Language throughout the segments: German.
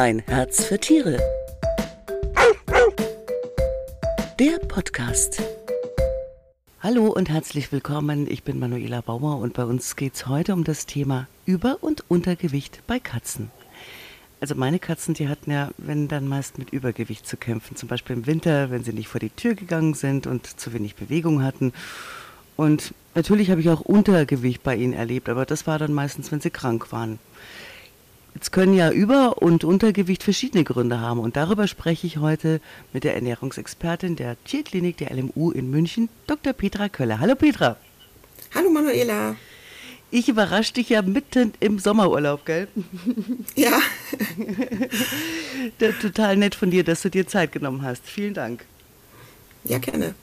Ein Herz für Tiere. Der Podcast. Hallo und herzlich willkommen. Ich bin Manuela Bauer und bei uns geht es heute um das Thema Über- und Untergewicht bei Katzen. Also meine Katzen, die hatten ja, wenn dann meist mit Übergewicht zu kämpfen. Zum Beispiel im Winter, wenn sie nicht vor die Tür gegangen sind und zu wenig Bewegung hatten. Und natürlich habe ich auch Untergewicht bei ihnen erlebt, aber das war dann meistens, wenn sie krank waren. Jetzt können ja Über- und Untergewicht verschiedene Gründe haben und darüber spreche ich heute mit der Ernährungsexpertin der Tierklinik der LMU in München, Dr. Petra Köller. Hallo Petra. Hallo Manuela. Ich überrasche dich ja mitten im Sommerurlaub, gell? Ja. Total nett von dir, dass du dir Zeit genommen hast. Vielen Dank. Ja, gerne.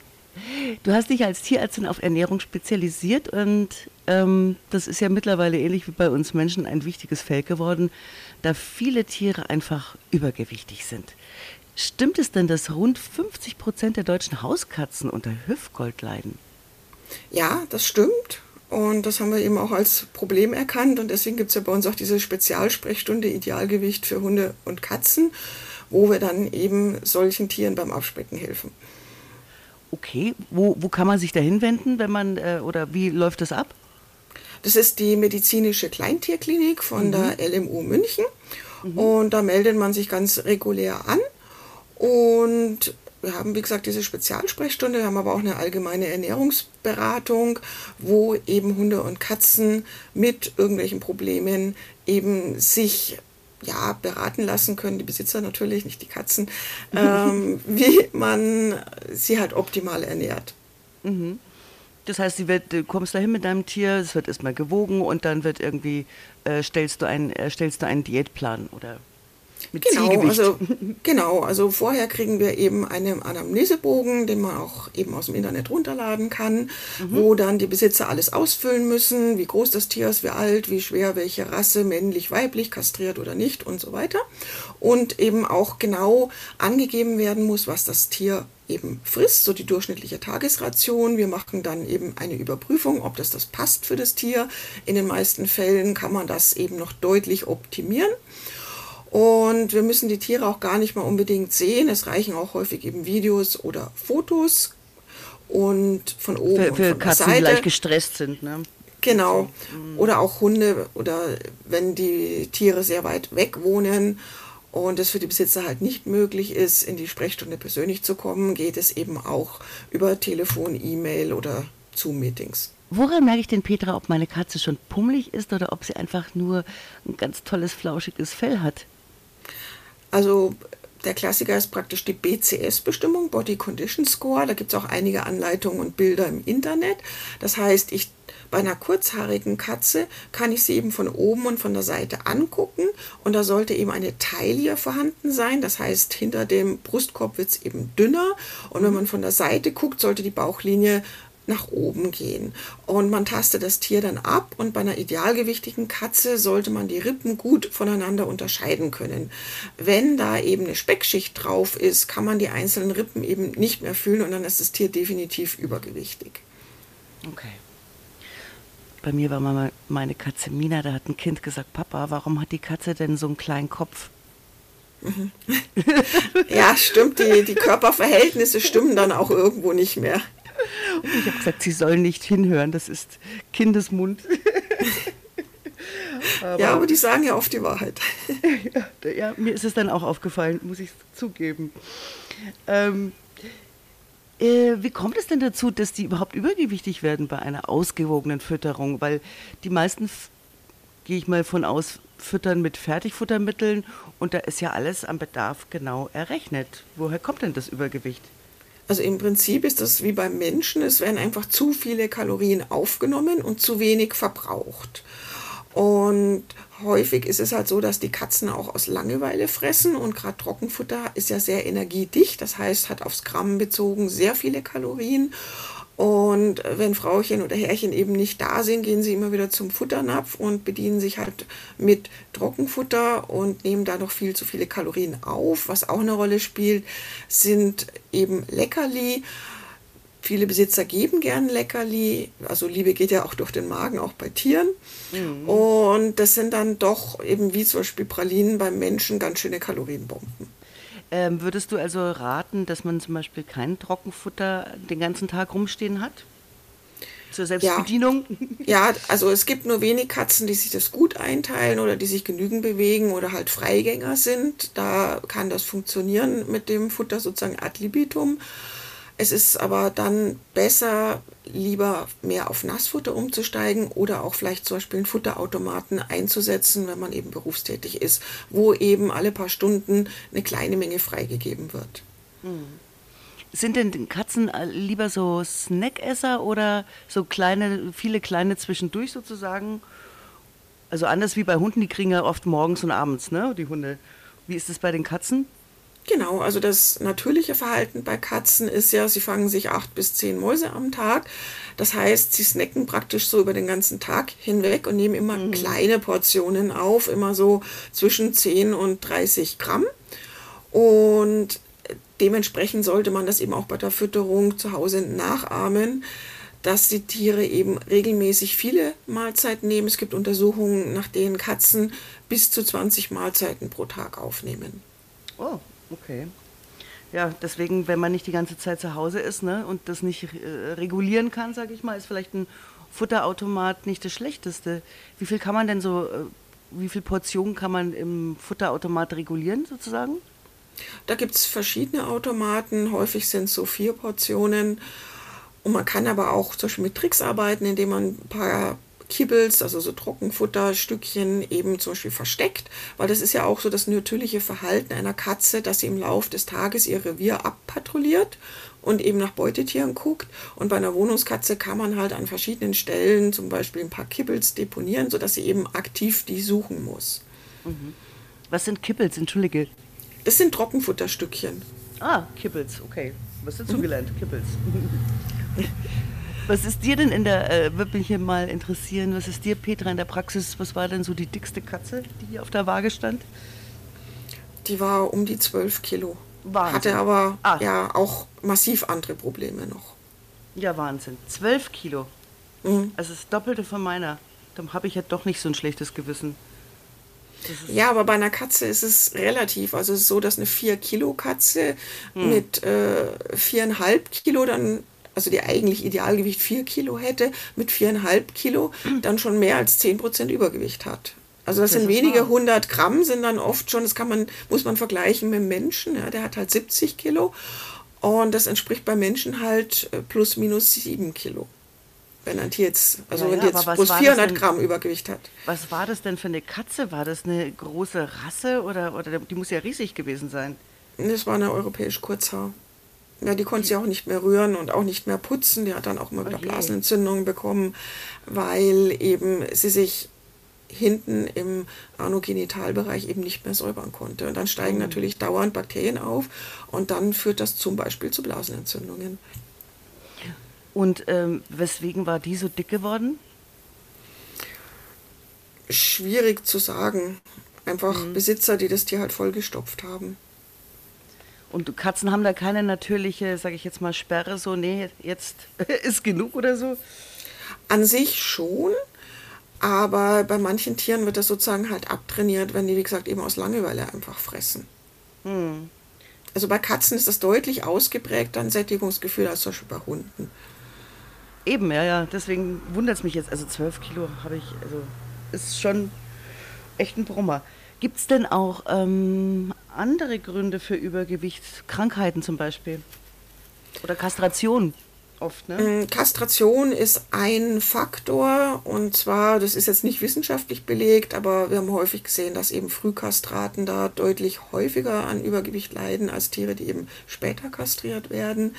Du hast dich als Tierärztin auf Ernährung spezialisiert und ähm, das ist ja mittlerweile ähnlich wie bei uns Menschen ein wichtiges Feld geworden, da viele Tiere einfach übergewichtig sind. Stimmt es denn, dass rund 50 Prozent der deutschen Hauskatzen unter Hüftgold leiden? Ja, das stimmt. Und das haben wir eben auch als Problem erkannt. Und deswegen gibt es ja bei uns auch diese Spezialsprechstunde Idealgewicht für Hunde und Katzen, wo wir dann eben solchen Tieren beim Abspecken helfen. Okay, wo, wo kann man sich da hinwenden, wenn man, äh, oder wie läuft das ab? Das ist die medizinische Kleintierklinik von mhm. der LMU München. Mhm. Und da meldet man sich ganz regulär an. Und wir haben, wie gesagt, diese Spezialsprechstunde, wir haben aber auch eine allgemeine Ernährungsberatung, wo eben Hunde und Katzen mit irgendwelchen Problemen eben sich ja, beraten lassen können, die Besitzer natürlich, nicht die Katzen, ähm, wie man sie halt optimal ernährt. Mhm. Das heißt, wird, du kommst dahin mit deinem Tier, es wird erstmal gewogen und dann wird irgendwie, äh, stellst, du ein, äh, stellst du einen Diätplan oder mit genau, also, genau, also vorher kriegen wir eben einen Anamnesebogen, den man auch eben aus dem Internet runterladen kann, mhm. wo dann die Besitzer alles ausfüllen müssen, wie groß das Tier ist, wie alt, wie schwer, welche Rasse, männlich, weiblich, kastriert oder nicht und so weiter. Und eben auch genau angegeben werden muss, was das Tier eben frisst, so die durchschnittliche Tagesration. Wir machen dann eben eine Überprüfung, ob das das passt für das Tier. In den meisten Fällen kann man das eben noch deutlich optimieren. Und wir müssen die Tiere auch gar nicht mal unbedingt sehen. Es reichen auch häufig eben Videos oder Fotos und von oben für, und für von Katzen, Seite. die leicht gestresst sind. Ne? Genau. Mhm. Oder auch Hunde oder wenn die Tiere sehr weit weg wohnen und es für die Besitzer halt nicht möglich ist, in die Sprechstunde persönlich zu kommen, geht es eben auch über Telefon, E-Mail oder Zoom-Meetings. Woran merke ich denn, Petra, ob meine Katze schon pummelig ist oder ob sie einfach nur ein ganz tolles, flauschiges Fell hat? Also der Klassiker ist praktisch die BCS-Bestimmung, Body Condition Score. Da gibt es auch einige Anleitungen und Bilder im Internet. Das heißt, ich bei einer kurzhaarigen Katze kann ich sie eben von oben und von der Seite angucken und da sollte eben eine Taille vorhanden sein. Das heißt, hinter dem Brustkorb wird es eben dünner und wenn man von der Seite guckt, sollte die Bauchlinie nach oben gehen. Und man tastet das Tier dann ab und bei einer idealgewichtigen Katze sollte man die Rippen gut voneinander unterscheiden können. Wenn da eben eine Speckschicht drauf ist, kann man die einzelnen Rippen eben nicht mehr fühlen und dann ist das Tier definitiv übergewichtig. Okay. Bei mir war mal meine Katze Mina, da hat ein Kind gesagt, Papa, warum hat die Katze denn so einen kleinen Kopf? Mhm. ja, stimmt, die, die Körperverhältnisse stimmen dann auch irgendwo nicht mehr. Und ich habe gesagt, sie sollen nicht hinhören, das ist Kindesmund. aber, ja, aber die sagen ja oft die Wahrheit. ja, ja, mir ist es dann auch aufgefallen, muss ich zugeben. Ähm, äh, wie kommt es denn dazu, dass die überhaupt übergewichtig werden bei einer ausgewogenen Fütterung? Weil die meisten, gehe ich mal von aus, füttern mit Fertigfuttermitteln und da ist ja alles am Bedarf genau errechnet. Woher kommt denn das Übergewicht? Also im Prinzip ist das wie beim Menschen, es werden einfach zu viele Kalorien aufgenommen und zu wenig verbraucht. Und häufig ist es halt so, dass die Katzen auch aus Langeweile fressen und gerade Trockenfutter ist ja sehr energiedicht, das heißt hat aufs Gramm bezogen sehr viele Kalorien und wenn Frauchen oder Herrchen eben nicht da sind, gehen sie immer wieder zum Futternapf und bedienen sich halt mit Trockenfutter und nehmen da noch viel zu viele Kalorien auf. Was auch eine Rolle spielt, sind eben Leckerli. Viele Besitzer geben gern Leckerli. Also Liebe geht ja auch durch den Magen, auch bei Tieren. Mhm. Und das sind dann doch eben wie zum Beispiel Pralinen beim Menschen ganz schöne Kalorienbomben. Ähm, würdest du also raten, dass man zum Beispiel kein Trockenfutter den ganzen Tag rumstehen hat? Zur Selbstbedienung? Ja. ja, also es gibt nur wenig Katzen, die sich das gut einteilen oder die sich genügend bewegen oder halt Freigänger sind. Da kann das funktionieren mit dem Futter sozusagen ad libitum. Es ist aber dann besser, lieber mehr auf Nassfutter umzusteigen oder auch vielleicht zum Beispiel einen Futterautomaten einzusetzen, wenn man eben berufstätig ist, wo eben alle paar Stunden eine kleine Menge freigegeben wird. Hm. Sind denn Katzen lieber so Snackesser oder so kleine, viele kleine zwischendurch sozusagen? Also anders wie bei Hunden, die kriegen ja oft morgens und abends, ne, die Hunde. Wie ist es bei den Katzen? Genau, also das natürliche Verhalten bei Katzen ist ja, sie fangen sich acht bis zehn Mäuse am Tag. Das heißt, sie snacken praktisch so über den ganzen Tag hinweg und nehmen immer mhm. kleine Portionen auf, immer so zwischen 10 und 30 Gramm. Und dementsprechend sollte man das eben auch bei der Fütterung zu Hause nachahmen dass die Tiere eben regelmäßig viele Mahlzeiten nehmen. Es gibt Untersuchungen, nach denen Katzen bis zu 20 Mahlzeiten pro Tag aufnehmen. Oh, Okay. Ja, deswegen, wenn man nicht die ganze Zeit zu Hause ist ne, und das nicht äh, regulieren kann, sage ich mal, ist vielleicht ein Futterautomat nicht das Schlechteste. Wie viel kann man denn so, äh, wie viel Portionen kann man im Futterautomat regulieren sozusagen? Da gibt es verschiedene Automaten, häufig sind es so vier Portionen. Und man kann aber auch zum Beispiel mit Tricks arbeiten, indem man ein paar Kibbles, also so Trockenfutterstückchen eben zum Beispiel versteckt, weil das ist ja auch so das natürliche Verhalten einer Katze, dass sie im Laufe des Tages ihr Revier abpatrouilliert und eben nach Beutetieren guckt. Und bei einer Wohnungskatze kann man halt an verschiedenen Stellen zum Beispiel ein paar Kibbles deponieren, sodass sie eben aktiv die suchen muss. Mhm. Was sind Kibbles? Entschuldige. Das sind Trockenfutterstückchen. Ah, Kibbles, okay. Was dazugelernt? Mhm. Kibbles. Was ist dir denn in der, äh, würde mich hier mal interessieren, was ist dir, Petra, in der Praxis, was war denn so die dickste Katze, die hier auf der Waage stand? Die war um die 12 Kilo. Wahnsinn. Hatte aber ah. ja auch massiv andere Probleme noch. Ja, Wahnsinn. 12 Kilo. Mhm. Also das Doppelte von meiner. Dann habe ich ja doch nicht so ein schlechtes Gewissen. Ja, aber bei einer Katze ist es relativ. Also es ist so, dass eine 4 Kilo Katze hm. mit äh, 4,5 Kilo dann also die eigentlich Idealgewicht 4 Kilo hätte, mit 4,5 Kilo dann schon mehr als 10 Prozent Übergewicht hat. Also das, das sind wenige hundert Gramm, sind dann oft schon, das kann man, muss man vergleichen mit dem Menschen, ja, der hat halt 70 Kilo und das entspricht bei Menschen halt äh, plus minus 7 Kilo. Wenn ein Tier jetzt, also ja, ja, jetzt plus 400 denn, Gramm Übergewicht hat. Was war das denn für eine Katze? War das eine große Rasse oder, oder die muss ja riesig gewesen sein? Das war eine europäisch Kurzhaar. Ja, die konnte sie auch nicht mehr rühren und auch nicht mehr putzen. Die hat dann auch immer wieder okay. Blasenentzündungen bekommen, weil eben sie sich hinten im Anogenitalbereich eben nicht mehr säubern konnte. Und dann steigen mhm. natürlich dauernd Bakterien auf und dann führt das zum Beispiel zu Blasenentzündungen. Und ähm, weswegen war die so dick geworden? Schwierig zu sagen. Einfach mhm. Besitzer, die das Tier halt vollgestopft haben. Und Katzen haben da keine natürliche, sage ich jetzt mal, Sperre, so, nee, jetzt ist genug oder so? An sich schon, aber bei manchen Tieren wird das sozusagen halt abtrainiert, wenn die, wie gesagt, eben aus Langeweile einfach fressen. Hm. Also bei Katzen ist das deutlich ausgeprägt, ein Sättigungsgefühl, als zum Beispiel bei Hunden. Eben, ja, ja, deswegen wundert es mich jetzt. Also 12 Kilo habe ich, also ist schon echt ein Brummer. Gibt es denn auch ähm, andere Gründe für Übergewicht? Krankheiten zum Beispiel? Oder Kastration? Oft, ne? Mm, Kastration ist ein Faktor und zwar, das ist jetzt nicht wissenschaftlich belegt, aber wir haben häufig gesehen, dass eben Frühkastraten da deutlich häufiger an Übergewicht leiden als Tiere, die eben später kastriert werden.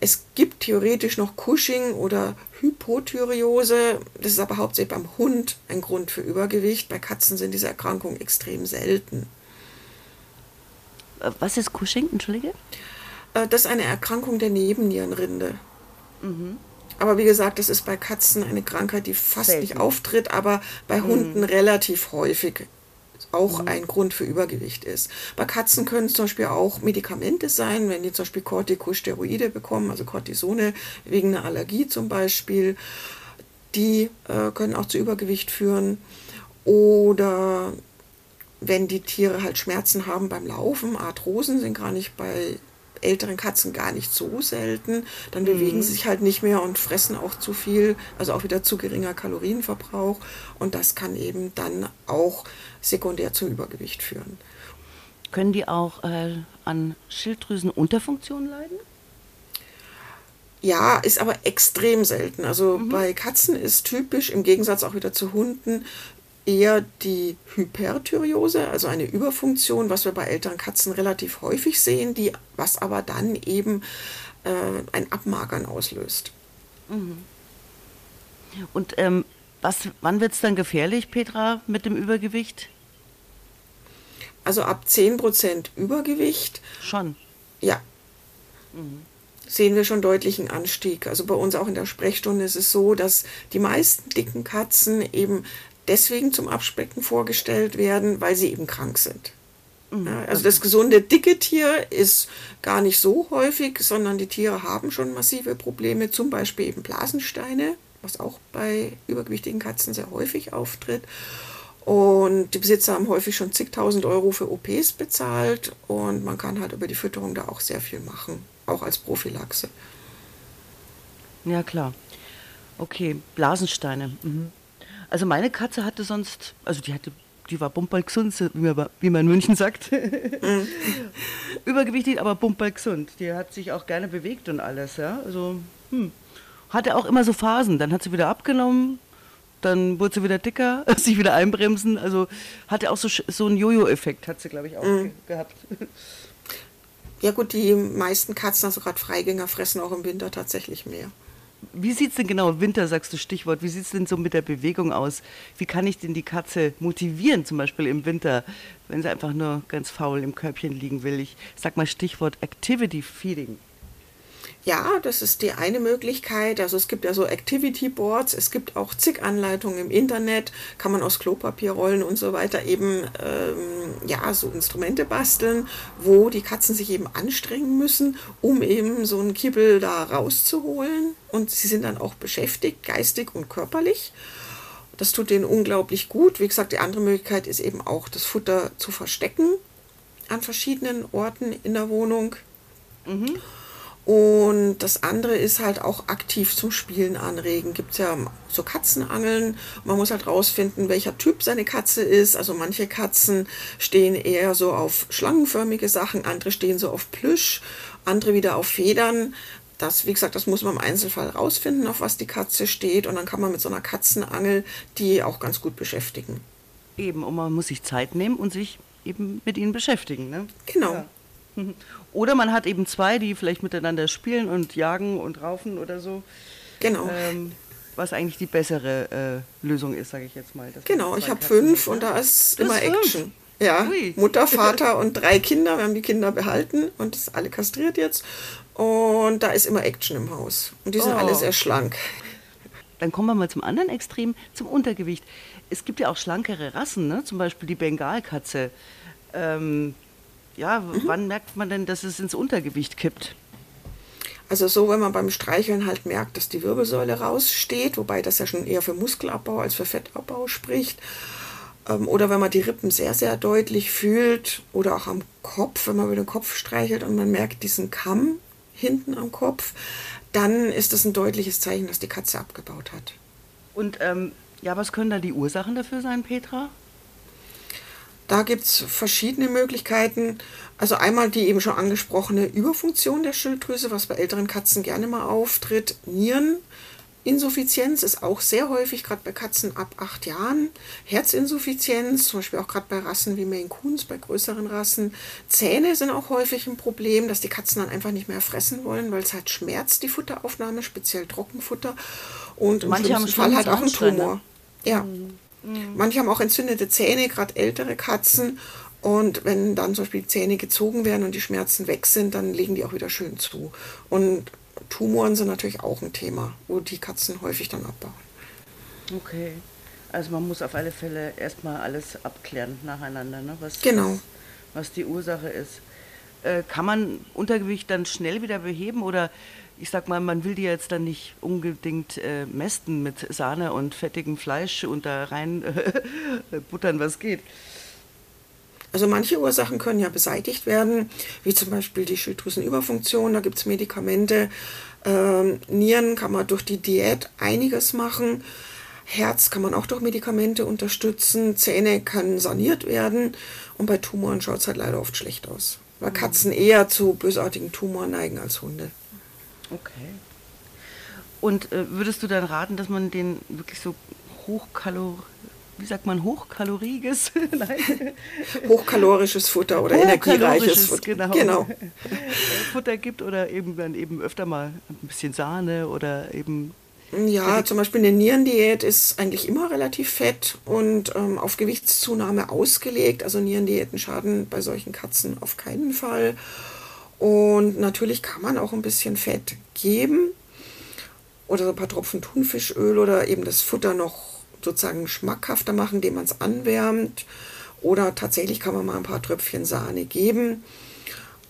Es gibt theoretisch noch Cushing oder Hypothyreose. Das ist aber hauptsächlich beim Hund ein Grund für Übergewicht. Bei Katzen sind diese Erkrankungen extrem selten. Äh, was ist Cushing? Entschuldige? Äh, das ist eine Erkrankung der Nebennierenrinde. Mhm. Aber wie gesagt, das ist bei Katzen eine Krankheit, die fast Selten. nicht auftritt, aber bei Hunden mhm. relativ häufig auch ein Grund für Übergewicht ist. Bei Katzen können es zum Beispiel auch Medikamente sein, wenn die zum Beispiel Corticosteroide bekommen, also Cortisone wegen einer Allergie zum Beispiel. Die äh, können auch zu Übergewicht führen. Oder wenn die Tiere halt Schmerzen haben beim Laufen, Arthrosen sind gar nicht bei älteren Katzen gar nicht so selten, dann bewegen mhm. sie sich halt nicht mehr und fressen auch zu viel, also auch wieder zu geringer Kalorienverbrauch und das kann eben dann auch sekundär zum Übergewicht führen. Können die auch äh, an Schilddrüsenunterfunktion leiden? Ja, ist aber extrem selten. Also mhm. bei Katzen ist typisch, im Gegensatz auch wieder zu Hunden, eher die Hyperthyreose, also eine Überfunktion, was wir bei älteren Katzen relativ häufig sehen, die, was aber dann eben äh, ein Abmagern auslöst. Mhm. Und ähm, was, wann wird es dann gefährlich, Petra, mit dem Übergewicht? Also ab 10% Übergewicht. Schon. Ja. Mhm sehen wir schon deutlichen Anstieg. Also bei uns auch in der Sprechstunde ist es so, dass die meisten dicken Katzen eben deswegen zum Abspecken vorgestellt werden, weil sie eben krank sind. Mhm. Ja, also das gesunde dicke Tier ist gar nicht so häufig, sondern die Tiere haben schon massive Probleme, zum Beispiel eben Blasensteine, was auch bei übergewichtigen Katzen sehr häufig auftritt. Und die Besitzer haben häufig schon zigtausend Euro für OPs bezahlt und man kann halt über die Fütterung da auch sehr viel machen, auch als Prophylaxe. Ja, klar. Okay, Blasensteine. Mhm. Also meine Katze hatte sonst, also die hatte, die war bumperl gesund, wie man, in München sagt. Mhm. Übergewichtig, aber bumperl gesund. Die hat sich auch gerne bewegt und alles, ja. Also, hm. Hatte auch immer so Phasen. Dann hat sie wieder abgenommen, dann wurde sie wieder dicker, sich wieder einbremsen. Also hatte auch so, so einen Jojo-Effekt, hat sie, glaube ich, auch mhm. gehabt. Ja gut, die meisten Katzen, also gerade Freigänger, fressen auch im Winter tatsächlich mehr. Wie sieht es denn genau, Winter sagst du Stichwort, wie sieht es denn so mit der Bewegung aus? Wie kann ich denn die Katze motivieren, zum Beispiel im Winter, wenn sie einfach nur ganz faul im Körbchen liegen will? Ich sag mal Stichwort Activity Feeding. Ja, das ist die eine Möglichkeit. Also es gibt ja so Activity Boards, es gibt auch zig Anleitungen im Internet, kann man aus Klopapierrollen und so weiter eben ähm, ja so Instrumente basteln, wo die Katzen sich eben anstrengen müssen, um eben so einen Kibbel da rauszuholen. Und sie sind dann auch beschäftigt, geistig und körperlich. Das tut denen unglaublich gut. Wie gesagt, die andere Möglichkeit ist eben auch das Futter zu verstecken an verschiedenen Orten in der Wohnung. Mhm. Und das andere ist halt auch aktiv zum Spielen anregen. Gibt es ja so Katzenangeln. Man muss halt rausfinden, welcher Typ seine Katze ist. Also manche Katzen stehen eher so auf schlangenförmige Sachen, andere stehen so auf Plüsch, andere wieder auf Federn. Das, wie gesagt, das muss man im Einzelfall rausfinden, auf was die Katze steht. Und dann kann man mit so einer Katzenangel die auch ganz gut beschäftigen. Eben, und man muss sich Zeit nehmen und sich eben mit ihnen beschäftigen. Ne? Genau. Ja. Oder man hat eben zwei, die vielleicht miteinander spielen und jagen und raufen oder so. Genau. Ähm, was eigentlich die bessere äh, Lösung ist, sage ich jetzt mal. Genau, ich habe fünf und da ist das immer ist Action. Fünf. Ja, Ui. Mutter, Vater und drei Kinder. Wir haben die Kinder behalten und ist alle kastriert jetzt. Und da ist immer Action im Haus. Und die sind oh. alle sehr schlank. Dann kommen wir mal zum anderen Extrem, zum Untergewicht. Es gibt ja auch schlankere Rassen, ne? zum Beispiel die Bengalkatze. Ähm, ja, mhm. wann merkt man denn, dass es ins Untergewicht kippt? Also so, wenn man beim Streicheln halt merkt, dass die Wirbelsäule raussteht, wobei das ja schon eher für Muskelabbau als für Fettabbau spricht. Ähm, oder wenn man die Rippen sehr, sehr deutlich fühlt oder auch am Kopf, wenn man über den Kopf streichelt und man merkt diesen Kamm hinten am Kopf, dann ist das ein deutliches Zeichen, dass die Katze abgebaut hat. Und ähm, ja, was können da die Ursachen dafür sein, Petra? Da gibt es verschiedene Möglichkeiten. Also einmal die eben schon angesprochene Überfunktion der Schilddrüse, was bei älteren Katzen gerne mal auftritt. Niereninsuffizienz ist auch sehr häufig, gerade bei Katzen ab acht Jahren. Herzinsuffizienz, zum Beispiel auch gerade bei Rassen wie Maine Coons, bei größeren Rassen. Zähne sind auch häufig ein Problem, dass die Katzen dann einfach nicht mehr fressen wollen, weil es halt schmerzt, die Futteraufnahme, speziell Trockenfutter. Und im Manche schlimmsten Fall halt auch ein Tumor. Ja. Mhm. Mhm. Manche haben auch entzündete Zähne, gerade ältere Katzen. Und wenn dann zum Beispiel die Zähne gezogen werden und die Schmerzen weg sind, dann legen die auch wieder schön zu. Und Tumoren sind natürlich auch ein Thema, wo die Katzen häufig dann abbauen. Okay. Also man muss auf alle Fälle erstmal alles abklären nacheinander, ne? was, genau. was, was die Ursache ist. Äh, kann man Untergewicht dann schnell wieder beheben oder ich sag mal, man will die jetzt dann nicht unbedingt äh, mästen mit Sahne und fettigem Fleisch und da rein äh, buttern, was geht. Also manche Ursachen können ja beseitigt werden, wie zum Beispiel die Schilddrüsenüberfunktion, da gibt es Medikamente. Ähm, Nieren kann man durch die Diät einiges machen. Herz kann man auch durch Medikamente unterstützen. Zähne können saniert werden. Und bei Tumoren schaut es halt leider oft schlecht aus. Weil Katzen eher zu bösartigen Tumoren neigen als Hunde. Okay. Und äh, würdest du dann raten, dass man den wirklich so hochkalor wie sagt man, hochkaloriges, hochkalorisches Futter oder energiereiches Futter. Genau. genau. Futter gibt oder eben dann eben öfter mal ein bisschen Sahne oder eben ja, zum Beispiel eine Nierendiät ist eigentlich immer relativ fett und ähm, auf Gewichtszunahme ausgelegt. Also Nierendiäten schaden bei solchen Katzen auf keinen Fall. Und natürlich kann man auch ein bisschen Fett geben oder so ein paar Tropfen Thunfischöl oder eben das Futter noch sozusagen schmackhafter machen, indem man es anwärmt. Oder tatsächlich kann man mal ein paar Tröpfchen Sahne geben.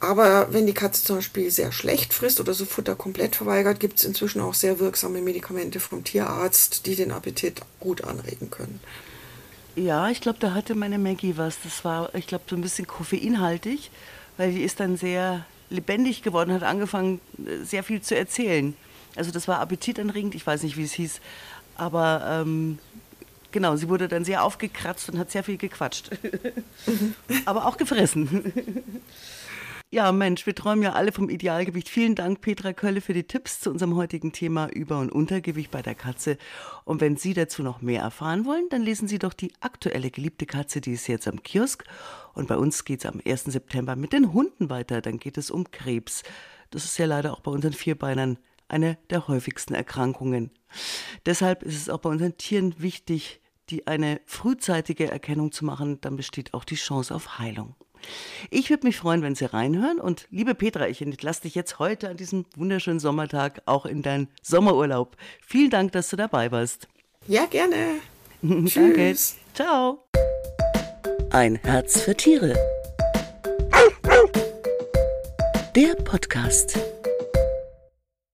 Aber wenn die Katze zum Beispiel sehr schlecht frisst oder so Futter komplett verweigert, gibt es inzwischen auch sehr wirksame Medikamente vom Tierarzt, die den Appetit gut anregen können. Ja, ich glaube, da hatte meine Maggie was. Das war, ich glaube, so ein bisschen koffeinhaltig, weil die ist dann sehr lebendig geworden, hat angefangen, äh, sehr viel zu erzählen. Also das war appetitanregend, ich weiß nicht, wie es hieß, aber ähm, genau, sie wurde dann sehr aufgekratzt und hat sehr viel gequatscht. aber auch gefressen. Ja, Mensch, wir träumen ja alle vom Idealgewicht. Vielen Dank, Petra Kölle, für die Tipps zu unserem heutigen Thema Über- und Untergewicht bei der Katze. Und wenn Sie dazu noch mehr erfahren wollen, dann lesen Sie doch die aktuelle geliebte Katze, die ist jetzt am Kiosk. Und bei uns geht es am 1. September mit den Hunden weiter. Dann geht es um Krebs. Das ist ja leider auch bei unseren Vierbeinern eine der häufigsten Erkrankungen. Deshalb ist es auch bei unseren Tieren wichtig, die eine frühzeitige Erkennung zu machen. Dann besteht auch die Chance auf Heilung. Ich würde mich freuen, wenn Sie reinhören. Und liebe Petra, ich entlasse dich jetzt heute an diesem wunderschönen Sommertag auch in deinen Sommerurlaub. Vielen Dank, dass du dabei warst. Ja, gerne. Danke. Ciao. Ein Herz für Tiere. Der Podcast.